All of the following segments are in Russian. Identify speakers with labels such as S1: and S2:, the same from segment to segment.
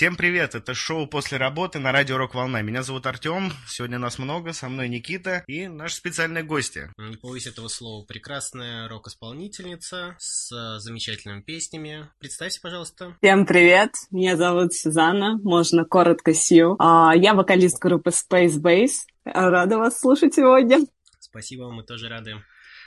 S1: Всем привет, это шоу «После работы» на радио «Рок Волна». Меня зовут Артем, сегодня нас много, со мной Никита и наши специальные гости.
S2: Не побоюсь этого слова, прекрасная рок-исполнительница с замечательными песнями. Представься, пожалуйста.
S3: Всем привет, меня зовут Сюзанна, можно коротко Сью. А, я вокалист группы Space Base. Рада вас слушать сегодня.
S2: Спасибо, мы тоже рады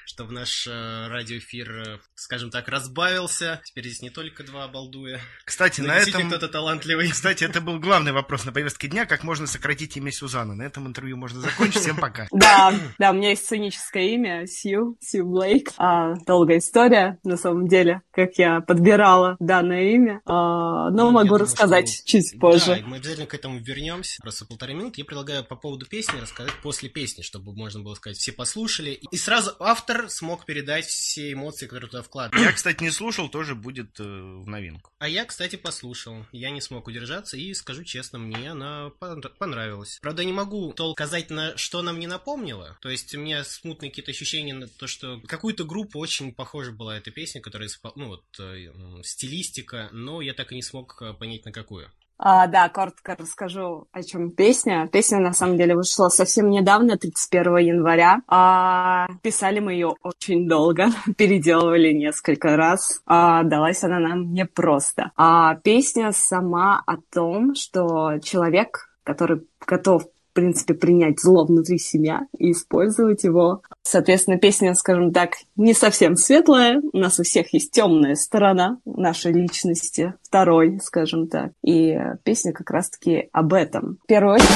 S2: что в наш э, радиоэфир, э, скажем так, разбавился. Теперь здесь не только два балдуя.
S1: Кстати, на этом...
S2: кто-то талантливый.
S1: Кстати, это был главный вопрос на повестке дня, как можно сократить имя Сюзанна. На этом интервью можно закончить. Всем пока.
S3: Да, да, у меня есть сценическое имя Сью, Сью Блейк. А, долгая история, на самом деле, как я подбирала данное имя. А, но ну, могу думаю, рассказать что... чуть позже.
S2: Да, мы обязательно к этому вернемся. Просто полторы минуты. Я предлагаю по поводу песни рассказать после песни, чтобы можно было сказать, все послушали. И сразу автор автор смог передать все эмоции, которые туда вкладывают.
S1: Я, кстати, не слушал, тоже будет э, в новинку.
S2: А я, кстати, послушал. Я не смог удержаться и, скажу честно, мне она понравилась. Правда, не могу толк сказать, на что нам не напомнила. То есть у меня смутные какие-то ощущения на то, что какую-то группу очень похожа была эта песня, которая, ну вот, э, стилистика, но я так и не смог э, понять, на какую.
S3: А, да, коротко расскажу, о чем песня. Песня, на самом деле, вышла совсем недавно, 31 января. А, писали мы ее очень долго, переделывали несколько раз. А, далась она нам непросто. А песня сама о том, что человек, который готов в принципе, принять зло внутри себя и использовать его. Соответственно, песня, скажем так, не совсем светлая. У нас у всех есть темная сторона нашей личности, второй, скажем так. И песня как раз-таки об этом. В первую очередь...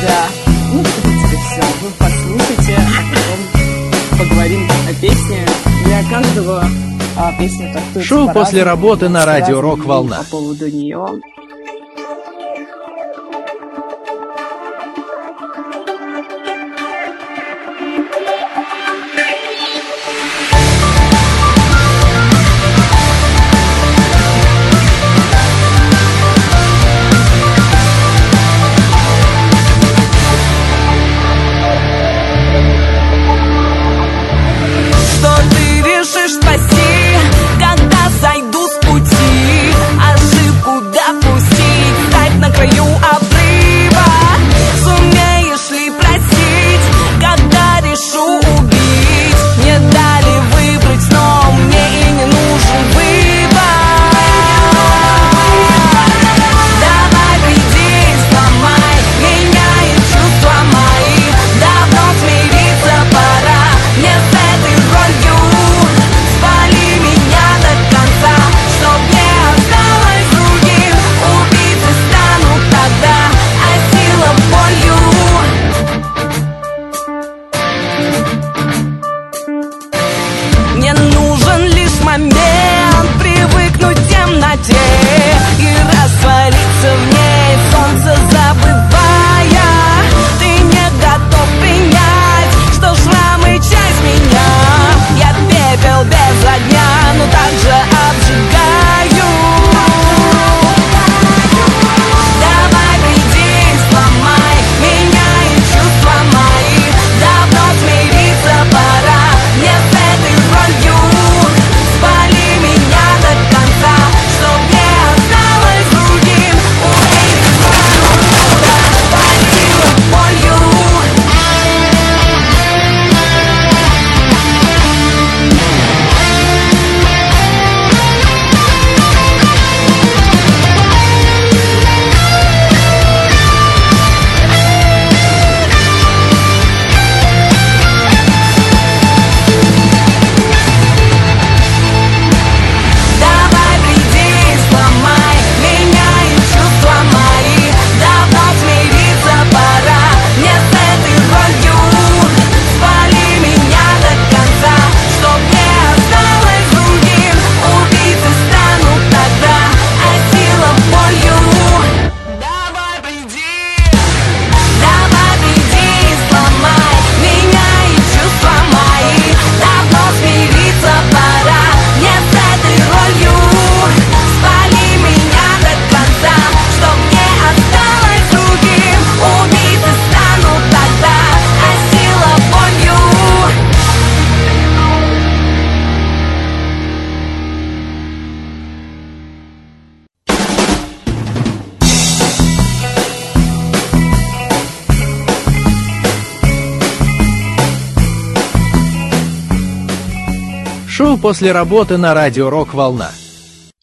S3: Да. Ну, в принципе, все. Вы послушайте, а потом поговорим о песне. Для каждого а, песня трактуется
S4: Шоу после работы на радио Рок Волна.
S3: По поводу нее
S4: после работы на радио «Рок Волна».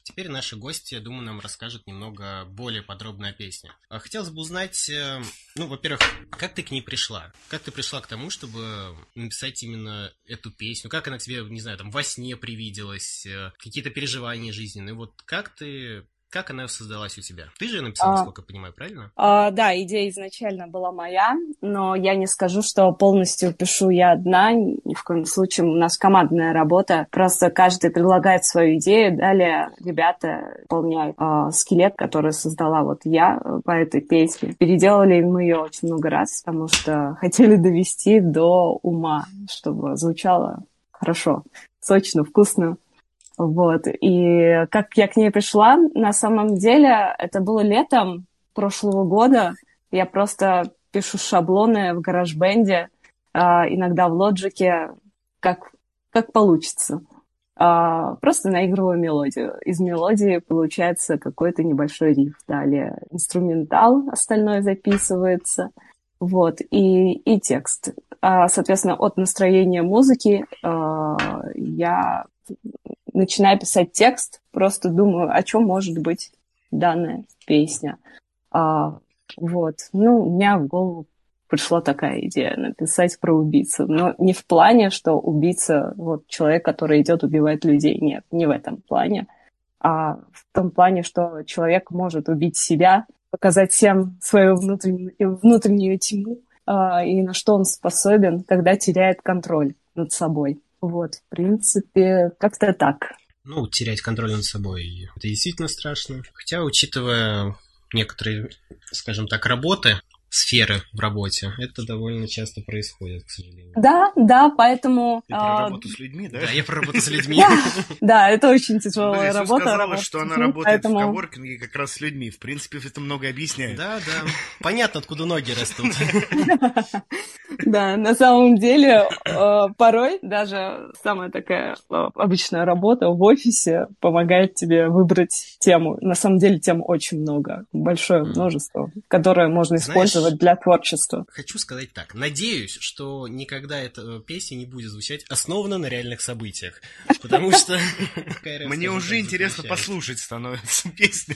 S2: Теперь наши гости, я думаю, нам расскажут немного более подробно о песне. А хотелось бы узнать, э, ну, во-первых, как ты к ней пришла? Как ты пришла к тому, чтобы написать именно эту песню? Как она тебе, не знаю, там, во сне привиделась? Э, какие-то переживания жизненные? Вот как ты как она создалась у тебя? Ты же ее написала,
S3: А.
S2: насколько я понимаю, правильно?
S3: А, да, идея изначально была моя, но я не скажу, что полностью пишу я одна, ни в коем случае. У нас командная работа. Просто каждый предлагает свою идею, далее ребята выполняют а, скелет, который создала вот я э, по этой песне. Переделали мы ее очень много раз, потому что хотели довести до ума, чтобы звучало хорошо, сочно, вкусно. Вот. И как я к ней пришла, на самом деле это было летом прошлого года. Я просто пишу шаблоны в гараж-бенде, а, иногда в лоджике, как, как получится. А, Просто наигрываю мелодию. Из мелодии получается какой-то небольшой риф. Далее инструментал, остальное записывается. Вот, и, и текст. А, Соответственно, от настроения музыки я начинаю писать текст, просто думаю, о чем может быть данная песня. А, вот. Ну, у меня в голову пришла такая идея написать про убийцу. Но не в плане, что убийца вот человек, который идет убивать людей. Нет, не в этом плане. А в том плане, что человек может убить себя, показать всем свою внутреннюю, внутреннюю тьму а, и на что он способен, когда теряет контроль над собой. Вот, в принципе, как-то так.
S2: Ну, терять контроль над собой, это действительно страшно. Хотя, учитывая некоторые, скажем так, работы, сферы в работе, это довольно часто происходит, к сожалению.
S3: Да, да, поэтому...
S1: Ты про
S3: а,
S1: работу с людьми, да?
S2: Да, я про работу с людьми.
S3: Да, это очень тяжелая работа.
S1: сказала,
S3: работать
S1: что она работает в коворкинге как раз с людьми. В принципе, это много объясняет.
S2: Да, да. Понятно, откуда ноги растут.
S3: Да, на самом деле, э, порой даже самая такая э, обычная работа в офисе помогает тебе выбрать тему. На самом деле тем очень много, большое множество, которое можно
S2: Знаешь,
S3: использовать для творчества.
S2: Хочу сказать так. Надеюсь, что никогда эта песня не будет звучать основана на реальных событиях. Потому что...
S1: Мне уже интересно послушать становится песню.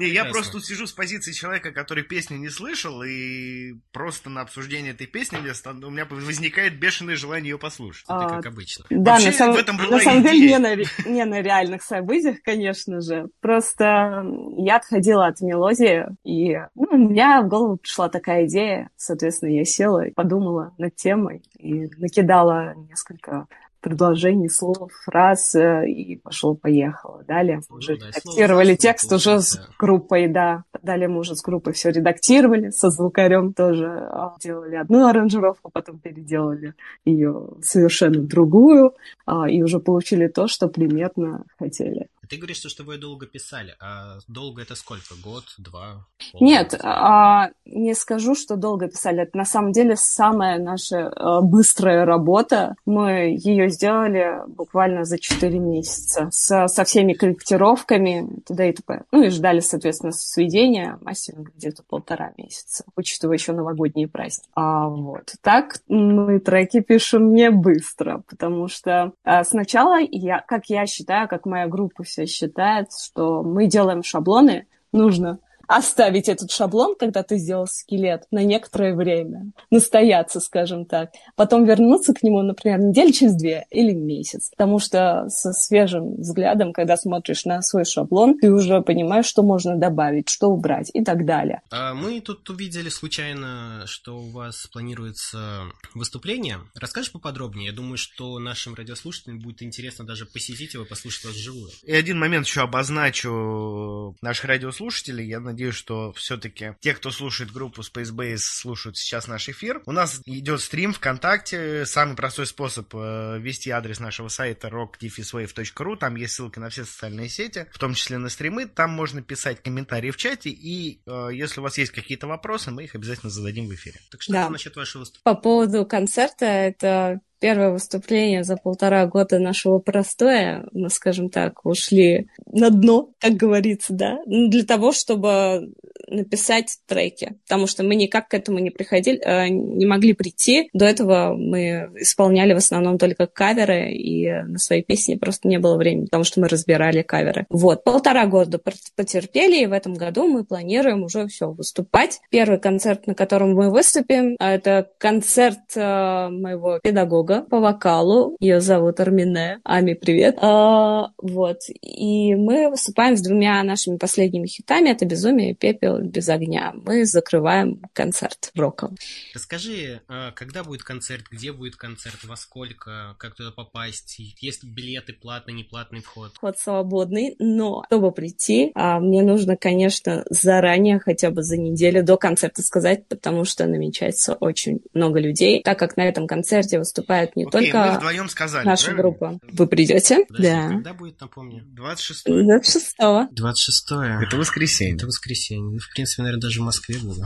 S1: Я просто тут сижу с позиции человека, который песню не слышал, и просто на обсуждение этой песни у меня возникает бешеное желание ее послушать.
S2: Это
S3: А,
S2: как обычно.
S3: Да, на, самом деле на, не на реальных событиях, конечно же. Просто я отходила от мелодии, и ну, у меня в голову пришла такая идея. Соответственно, я села и подумала над темой, и накидала несколько предложений, слов, фраз, э, и пошло-поехало. Далее мы уже
S2: да,
S3: редактировали текст
S2: слово,
S3: уже с группой, да. Далее мы уже с группой все редактировали, со звукарем тоже а, делали одну аранжировку, потом переделали ее совершенно другую, а, и уже получили то, что примерно хотели.
S2: Ты говоришь, что, что вы долго писали, а долго это сколько? Год, два?
S3: Нет,
S2: полгода?
S3: а, не скажу, что долго писали. Это на самом деле самая наша а, быстрая работа. Мы ее сделали буквально за 4 месяца со, со всеми корректировками т.д. и т.п. Ну и ждали, соответственно, сведения, мастеринг где-то полтора месяца, учитывая еще новогодние праздники. А вот так мы треки пишем не быстро, потому что а, сначала я, как я считаю, как моя группа считает, что мы делаем шаблоны, нужно оставить этот шаблон, когда ты сделал скелет, на некоторое время, настояться, скажем так, потом вернуться к нему, например, неделю через две или месяц, потому что со свежим взглядом, когда смотришь на свой шаблон, ты уже понимаешь, что можно добавить, что убрать и так далее.
S2: А мы тут увидели случайно, что у вас планируется выступление. Расскажешь поподробнее? Я думаю, что нашим радиослушателям будет интересно даже посетить его, послушать вас вживую.
S1: И один момент еще обозначу наших радиослушателей. Я надеюсь, что все-таки те, кто слушает группу Space Base, слушают сейчас наш эфир. У нас идет стрим ВКонтакте. Самый простой способ э, ввести адрес нашего сайта rockdefiswave.ru. Там есть ссылка на все социальные сети, в том числе на стримы. Там можно писать комментарии в чате. И э, если у вас есть какие-то вопросы, мы их обязательно зададим в эфире.
S2: Так что
S3: Да.
S2: насчет вашего выступления?
S3: По поводу концерта, это первое выступление за полтора года нашего простоя. Мы, скажем так, ушли на дно, как говорится, да, Ну, для того, чтобы написать треки, потому что мы никак к этому не приходили, э, не могли прийти. До этого мы исполняли в основном только каверы, и на свои песни просто не было времени, потому что мы разбирали каверы. Вот, полтора года потерпели, и в этом году мы планируем уже все выступать. Первый концерт, на котором мы выступим, а это концерт э, моего педагога по вокалу. Ее зовут Армине. Ами, привет. А, вот. И мы выступаем с двумя нашими последними хитами. Это «Безумие» и «Пепел без огня». Мы закрываем концерт роком.
S2: Расскажи, а, когда будет концерт, где будет концерт, во сколько, как туда попасть, есть билеты, платный, неплатный вход?
S3: Вход свободный, но чтобы прийти, а, мне нужно, конечно, заранее, хотя бы за неделю до концерта сказать, потому что намечается очень много людей, так как на этом концерте выступает не Окей, только
S1: сказали,
S3: наша правильно? группа. Вы придете?
S2: Подожди, да. Когда будет, напомню?
S1: 26
S3: 26
S2: 26
S1: Это воскресенье.
S2: Это воскресенье. Ну, в принципе, наверное, даже в Москве буду.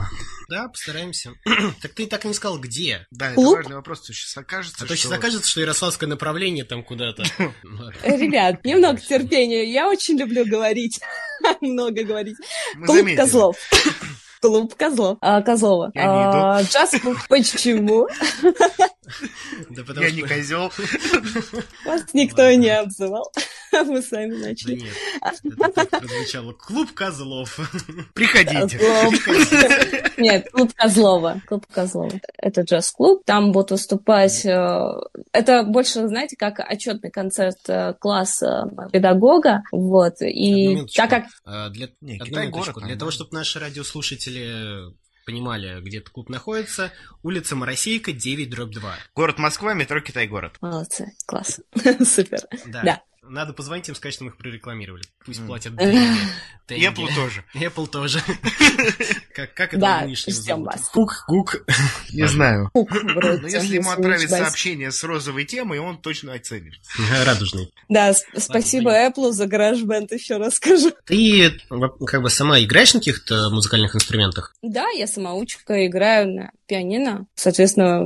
S2: Да, постараемся. так ты так и не сказал, где?
S1: Да, это важный вопрос. То сейчас окажется,
S2: а то сейчас окажется, что Ярославское направление там куда-то.
S3: Ребят, немного терпения. Я очень люблю говорить. Много говорить. Клуб Козлов. Клуб Козлов. А, Козлова. Я не иду. А, Джаз почему?
S1: Да потому Я что... не козел.
S3: Вас никто не обзывал. Мы сами начали.
S2: Да нет, это так прозвучало. Клуб козлов.
S1: Приходите.
S3: Нет, клуб Козлова. Клуб Козлова. Это джаз-клуб. Там будут выступать... Э, это больше, знаете, как отчетный концерт э, класса педагога. Вот. И так как...
S2: А, для... Для того, чтобы наши радиослушатели понимали, где этот клуб находится. Улица Моросейка, 9, дробь 2.
S1: Город Москва, метро Китай-город.
S3: Молодцы, класс. Супер.
S2: Да. да. Надо позвонить им, сказать, что мы их прорекламировали. Пусть платят деньги.
S1: Apple тоже.
S2: Apple тоже. Как, как это
S3: ждем вас.
S1: Кук, Кук. Не знаю. Но если ему отправить сообщение с розовой темой, он точно оценит.
S2: Радужный.
S3: Да, спасибо Apple за гараж-бенд, еще раз скажу.
S2: Ты как бы сама играешь на каких-то музыкальных инструментах?
S3: Да, я самоучка, играю на пианино. Соответственно,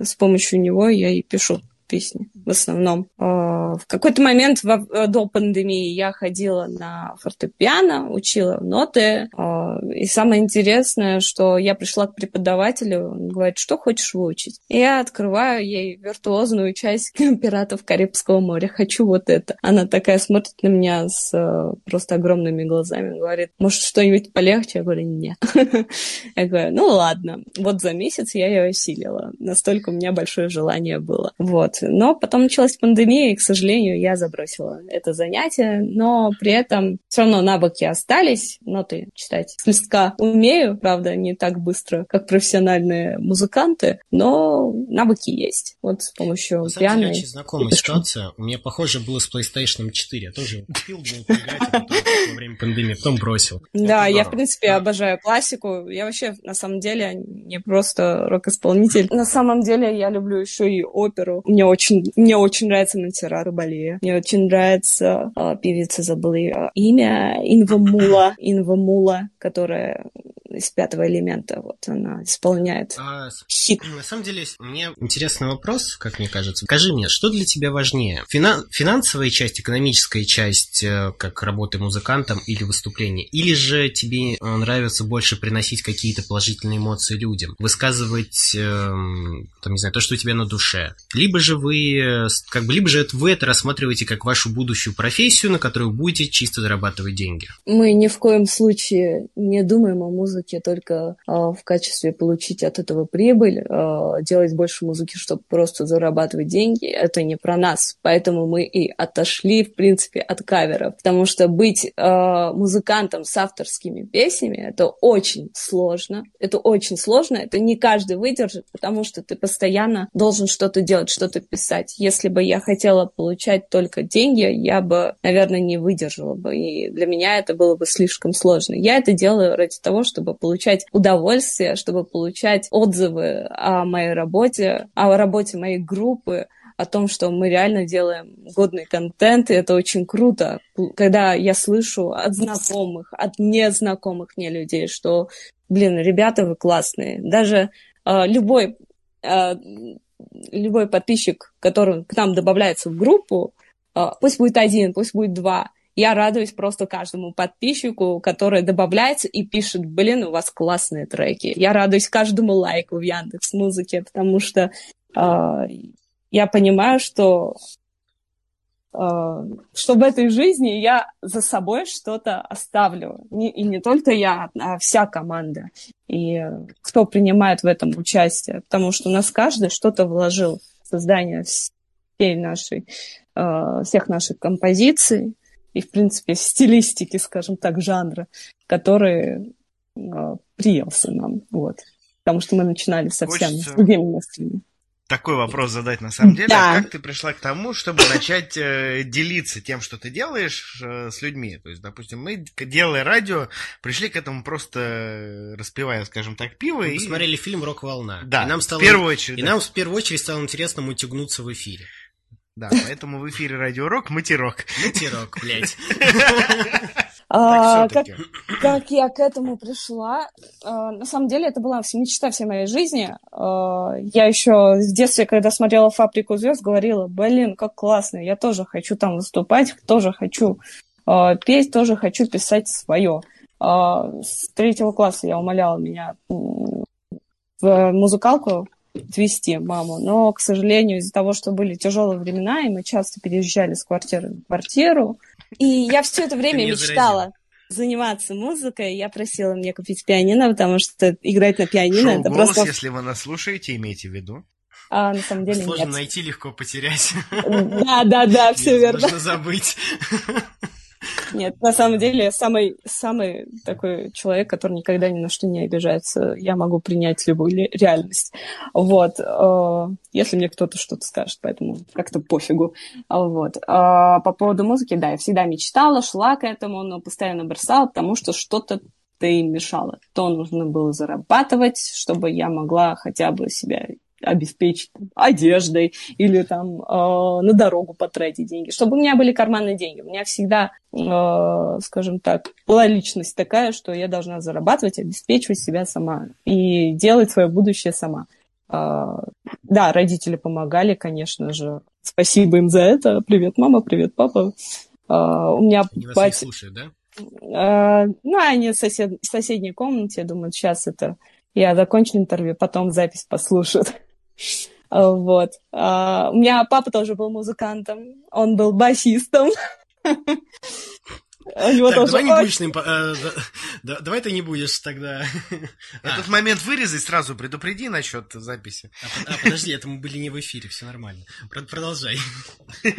S3: с помощью него я и пишу песни в основном. А, в какой-то момент э, до пандемии я ходила на фортепиано, учила ноты. А, и самое интересное, что я пришла к преподавателю, он говорит, что хочешь выучить? И я открываю ей виртуозную часть «Пиратов Карибского моря». Хочу вот это. Она такая смотрит на меня с э, просто огромными глазами, говорит, может, что-нибудь полегче? Я говорю, нет. Я говорю, ну ладно. Вот за месяц я ее осилила. Настолько у меня большое желание было. Вот. Но потом началась пандемия, и, к сожалению, я забросила это занятие, но при этом все равно навыки остались, ноты читать с листка умею, правда, не так быстро, как профессиональные музыканты, но навыки есть. Вот с помощью
S2: пиано. очень знакомая ситуация. У меня похоже было с PlayStation 4. Я тоже купил, был поиграть, во время пандемии, потом бросил.
S3: Да, я, в принципе, обожаю классику. Я вообще, на самом деле, не просто рок-исполнитель. На самом деле, я люблю еще и оперу. Мне очень, мне очень нравится Монсеррат Рубалия. Мне очень нравится э, певица, забыла ее имя, Инва Мула, Инва Мула, которая из пятого элемента. Вот она исполняет а, хит.
S2: На самом деле, мне интересный вопрос, как мне кажется. Скажи мне, что для тебя важнее? Финан... Финансовая часть, экономическая часть, э, как работы музыкантом или выступление? Или же тебе э, нравится больше приносить какие-то положительные эмоции людям? Высказывать, эм, там, не знаю, то, что у тебя на душе? Либо же вы, э, как бы, либо же это вы это рассматриваете как вашу будущую профессию, на которую будете чисто зарабатывать деньги?
S3: Мы ни в коем случае не думаем о музыке музыке только э, в качестве получить от этого прибыль, э, делать больше музыки, чтобы просто зарабатывать деньги, это не про нас. Поэтому мы и отошли, в принципе, от каверов. Потому что быть э, музыкантом с авторскими песнями это очень сложно. Это очень сложно. Это не каждый выдержит, потому что ты постоянно должен что-то делать, что-то писать. Если бы я хотела получать только деньги, я бы, наверное, не выдержала бы. И для меня это было бы слишком сложно. Я это делаю ради того, чтобы чтобы получать удовольствие, чтобы получать отзывы о моей работе, о работе моей группы, о том, что мы реально делаем годный контент, и это очень круто, когда я слышу от знакомых, от незнакомых мне людей, что, блин, ребята, вы классные. Даже э, любой, э, любой подписчик, который к нам добавляется в группу, э, пусть будет один, пусть будет два, Я радуюсь просто каждому подписчику, который добавляется и пишет, блин, у вас классные треки. Я радуюсь каждому лайку в Яндекс Музыке, потому что э, я понимаю, что Э, что в этой жизни я за собой что-то оставлю. И не только я, а вся команда. И кто принимает в этом участие. Потому что у нас каждый что-то вложил в создание всей нашей, э, всех наших композиций и, в принципе, стилистики, скажем так, жанра, который э, приелся нам. Вот. Потому что мы начинали совсем Хочется... с другими мыслями
S1: такой вопрос задать на самом деле. Да. Как ты пришла к тому, чтобы начать э, делиться тем, что ты делаешь э, с людьми? То есть, допустим, мы, делая радио, пришли к этому просто э, распивая, скажем так, пиво. Мы
S2: и... посмотрели фильм «Рок-волна».
S1: Да, и нам стало, в первую очередь.
S2: И да. нам в первую очередь стало интересно мутягнуться в эфире.
S1: Да, поэтому в эфире Радио Рок Матерок.
S2: Матерок, блядь.
S3: А, как, как я к этому пришла? А, на самом деле это была мечта всей моей жизни. А, я еще в детстве, когда смотрела «Фабрику звезд», говорила, блин, как классно, я тоже хочу там выступать, тоже хочу а, петь, тоже хочу писать свое. С третьего класса я умоляла меня в музыкалку отвезти маму. Но, к сожалению, из-за того, что были тяжелые времена, и мы часто переезжали с квартиры в квартиру, и я все это время мечтала заниматься музыкой. Я просила мне купить пианино, потому что играть на пианино
S1: Шоу это голос, просто... если вы нас слушаете, имейте в виду.
S3: А на самом деле
S2: Сложно
S3: нет.
S2: найти, легко потерять.
S3: Да, да, да, все верно.
S2: Можно забыть.
S3: Нет, на самом деле, самый, самый такой человек, который никогда ни на что не обижается. Я могу принять любую реальность. Вот. Э, если мне кто-то что-то скажет, поэтому как-то пофигу. Вот. А по поводу музыки, да, я всегда мечтала, шла к этому, но постоянно бросала, потому что что-то ты мешало. То нужно было зарабатывать, чтобы я могла хотя бы себя обеспечить там, одеждой или там э, на дорогу потратить деньги, чтобы у меня были карманные деньги. У меня всегда, э, скажем так, была личность такая, что я должна зарабатывать, обеспечивать себя сама и делать свое будущее сама. Э, да, родители помогали, конечно же. Спасибо им за это. Привет, мама, привет, папа. Э, у меня
S2: Они батя... слушают, да?
S3: Uh, ну, они в, сосед... в соседней комнате, думают, сейчас это я закончу интервью, потом запись послушают. Вот. А, у меня папа тоже был музыкантом, он был басистом.
S2: так, давай не будешь ним... Э, давай ты не будешь тогда...
S1: Этот момент вырезай сразу, предупреди насчет записи.
S2: А, а, подожди, это мы были не в эфире, все нормально. Продолжай.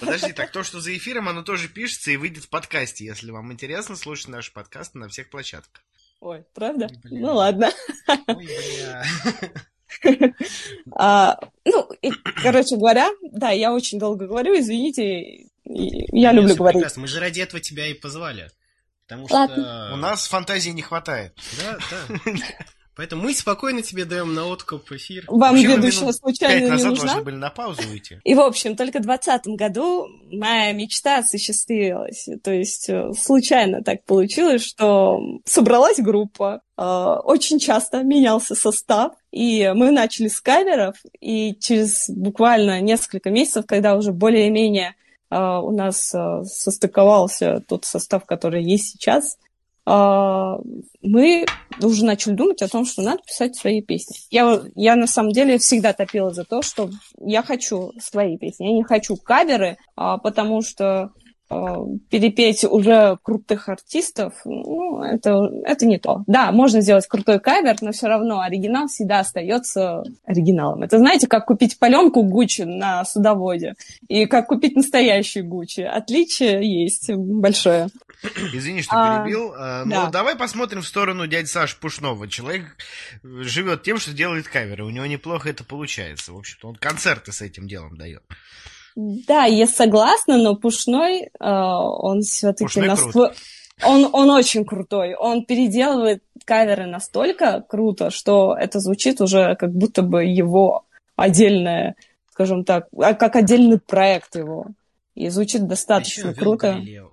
S1: Подожди, так то, что за эфиром, оно тоже пишется и выйдет в подкасте, если вам интересно слушать наши подкасты на всех площадках.
S3: Ой, правда? Ну ладно. Ой, бля. А, ну, короче говоря, да, я очень долго говорю, извините, я люблю говорить.
S2: Мы же ради этого тебя и позвали. Потому
S1: что... У нас фантазии не хватает.
S2: Да, да. Поэтому мы спокойно тебе даем на откуп эфир.
S3: Вам Вообще, ведущая случайно не
S1: назад
S3: нужна?
S1: должны были на паузу уйти.
S3: И, в общем, только в 2020 году моя мечта осуществилась. То есть э, случайно так получилось, что собралась группа, э, очень часто менялся состав, и мы начали с каверов, и через буквально несколько месяцев, когда уже более-менее э, у нас состыковался тот состав, который есть сейчас, мы уже начали думать о том, что надо писать свои песни. Я, я на самом деле всегда топила за то, что я хочу свои песни. Я не хочу каверы, а, потому что а, перепеть уже крутых артистов, ну, это, это не то. Да, можно сделать крутой кавер, но все равно оригинал всегда остается оригиналом. Это знаете, как купить паленку Гуччи на судоводе и как купить настоящий Гуччи. Отличие есть большое.
S1: Извини, что а, перебил. А, но да. давай посмотрим в сторону дяди Саши Пушного. Человек живет тем, что делает каверы. У него неплохо это получается. В общем-то, он концерты с этим делом дает.
S3: Да, я согласна, но Пушной, э, он все-таки настолько... Он, он очень крутой. Он переделывает каверы настолько круто, что это звучит уже как будто бы его отдельное, скажем так, а как отдельный проект его. И звучит достаточно круто. Галилео.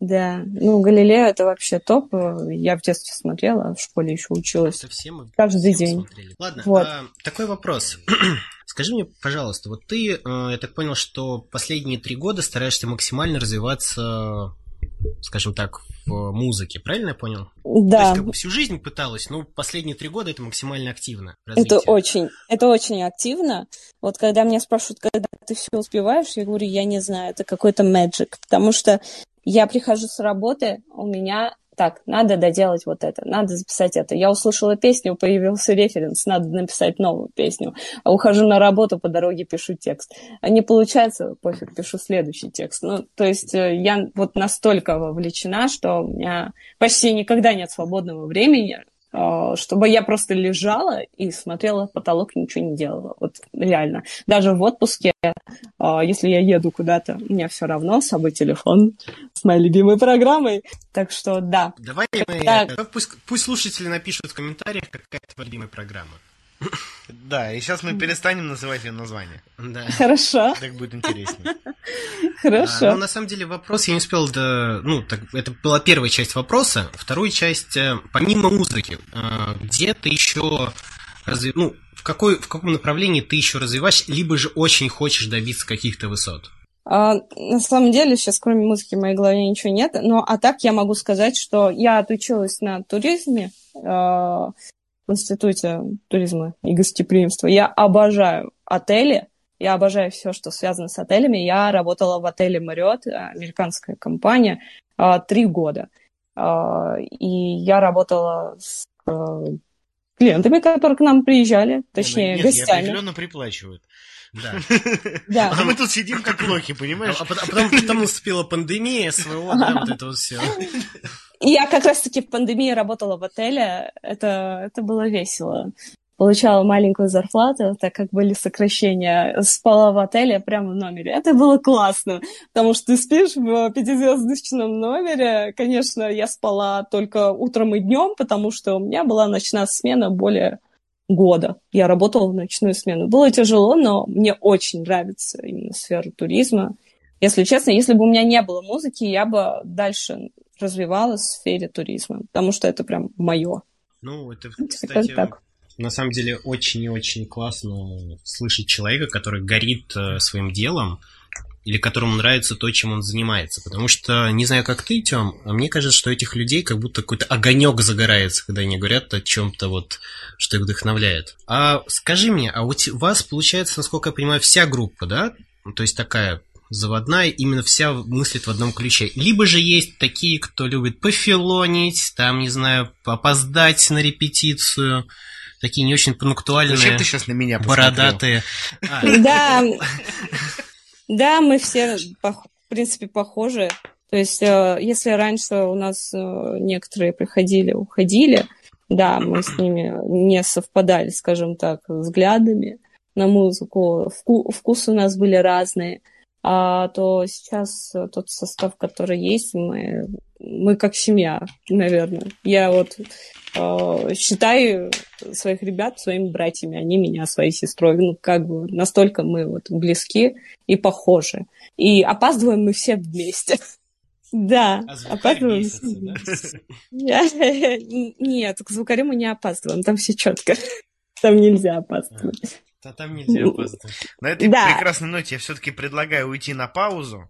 S3: Да, ну Галилео это вообще топ. Я в детстве смотрела, в школе еще училась. Это
S2: все мы
S3: каждый все день.
S2: Смотрели. Ладно, вот. а, такой вопрос. Скажи мне, пожалуйста, вот ты, э, я так понял, что последние три года стараешься максимально развиваться скажем так, в музыке. Правильно я понял?
S3: Да.
S2: То есть как бы всю жизнь пыталась, но последние три года это максимально активно. Развитие.
S3: Это очень, это очень активно. Вот когда меня спрашивают, когда ты все успеваешь, я говорю, я не знаю, это какой-то magic, потому что я прихожу с работы, у меня так, надо доделать вот это, надо записать это. Я услышала песню, появился референс, надо написать новую песню. А ухожу на работу, по дороге пишу текст. А не получается, пофиг, пишу следующий текст. Ну, то есть э, я вот настолько вовлечена, что у меня почти никогда нет свободного времени, чтобы я просто лежала и смотрела в потолок ничего не делала. Вот реально. Даже в отпуске, а, если я еду куда-то, у меня все равно с собой телефон с моей любимой программой. Так что да.
S2: Давай мы, так. Пусть, пусть слушатели напишут в комментариях, какая твоя любимая программа.
S1: Да, и сейчас мы перестанем называть ее название.
S2: Да.
S3: Хорошо.
S1: Так будет интереснее.
S3: Хорошо.
S2: А, ну, на самом деле, вопрос я не успел до... Ну, так, это была первая часть вопроса. Вторую часть, э, помимо музыки, э, где ты еще... Разви... Ну, в, какой, в каком направлении ты еще развиваешь, либо же очень хочешь добиться каких-то высот?
S3: А, на самом деле, сейчас кроме музыки в моей голове ничего нет. Но а так я могу сказать, что я отучилась на туризме. Э, в Институте туризма и гостеприимства. Я обожаю отели, я обожаю все, что связано с отелями. Я работала в отеле Marriott, американская компания, а, три года. А, и я работала с клиентами, которые к нам приезжали, точнее,
S1: Нет,
S3: гостями.
S1: определенно приплачивают.
S2: Да.
S3: да.
S1: А мы тут сидим как лохи, понимаешь?
S2: А, а потом, потом наступила пандемия, СВО, да, вот это вот все.
S3: Я как раз-таки в пандемии работала в отеле. Это, это было весело. Получала маленькую зарплату, так как были сокращения. Спала в отеле прямо в номере. Это было классно, потому что ты спишь в пятизвездочном номере. Конечно, я спала только утром и днем, потому что у меня была ночная смена более года. Я работала в ночную смену. Было тяжело, но мне очень нравится именно сфера туризма. Если честно, если бы у меня не было музыки, я бы дальше развивалась в сфере туризма, потому что это прям мое.
S2: Ну, это, кстати, так. на самом деле очень и очень классно слышать человека, который горит э, своим делом, или которому нравится то, чем он занимается. Потому что, не знаю, как ты, Тём, а мне кажется, что этих людей как будто какой-то огонек загорается, когда они говорят о чем-то вот, что их вдохновляет. А скажи мне, а у вас, получается, насколько я понимаю, вся группа, да? То есть такая заводная, именно вся мыслит в одном ключе. Либо же есть такие, кто любит пофилонить, там, не знаю, опоздать на репетицию, такие не очень пунктуальные,
S1: Зачем ты сейчас на меня
S2: бородатые.
S3: Да, да, мы все, в принципе, похожи. То есть, э, если раньше у нас э, некоторые приходили, уходили, да, мы с ними не совпадали, скажем так, взглядами на музыку. Вку вкусы у нас были разные а, то сейчас э, тот состав, который есть, мы, мы как семья, наверное. Я вот э, считаю своих ребят своими братьями, они меня своей сестрой. Ну, как бы настолько мы вот близки и похожи. И опаздываем мы все вместе. Да,
S2: а опаздываем. Месяца, да?
S3: Нет, к звукарю мы не опаздываем, там все четко. Там нельзя опаздывать.
S2: А там нельзя опаздывать.
S1: На этой да. прекрасной ноте я все-таки предлагаю уйти на паузу.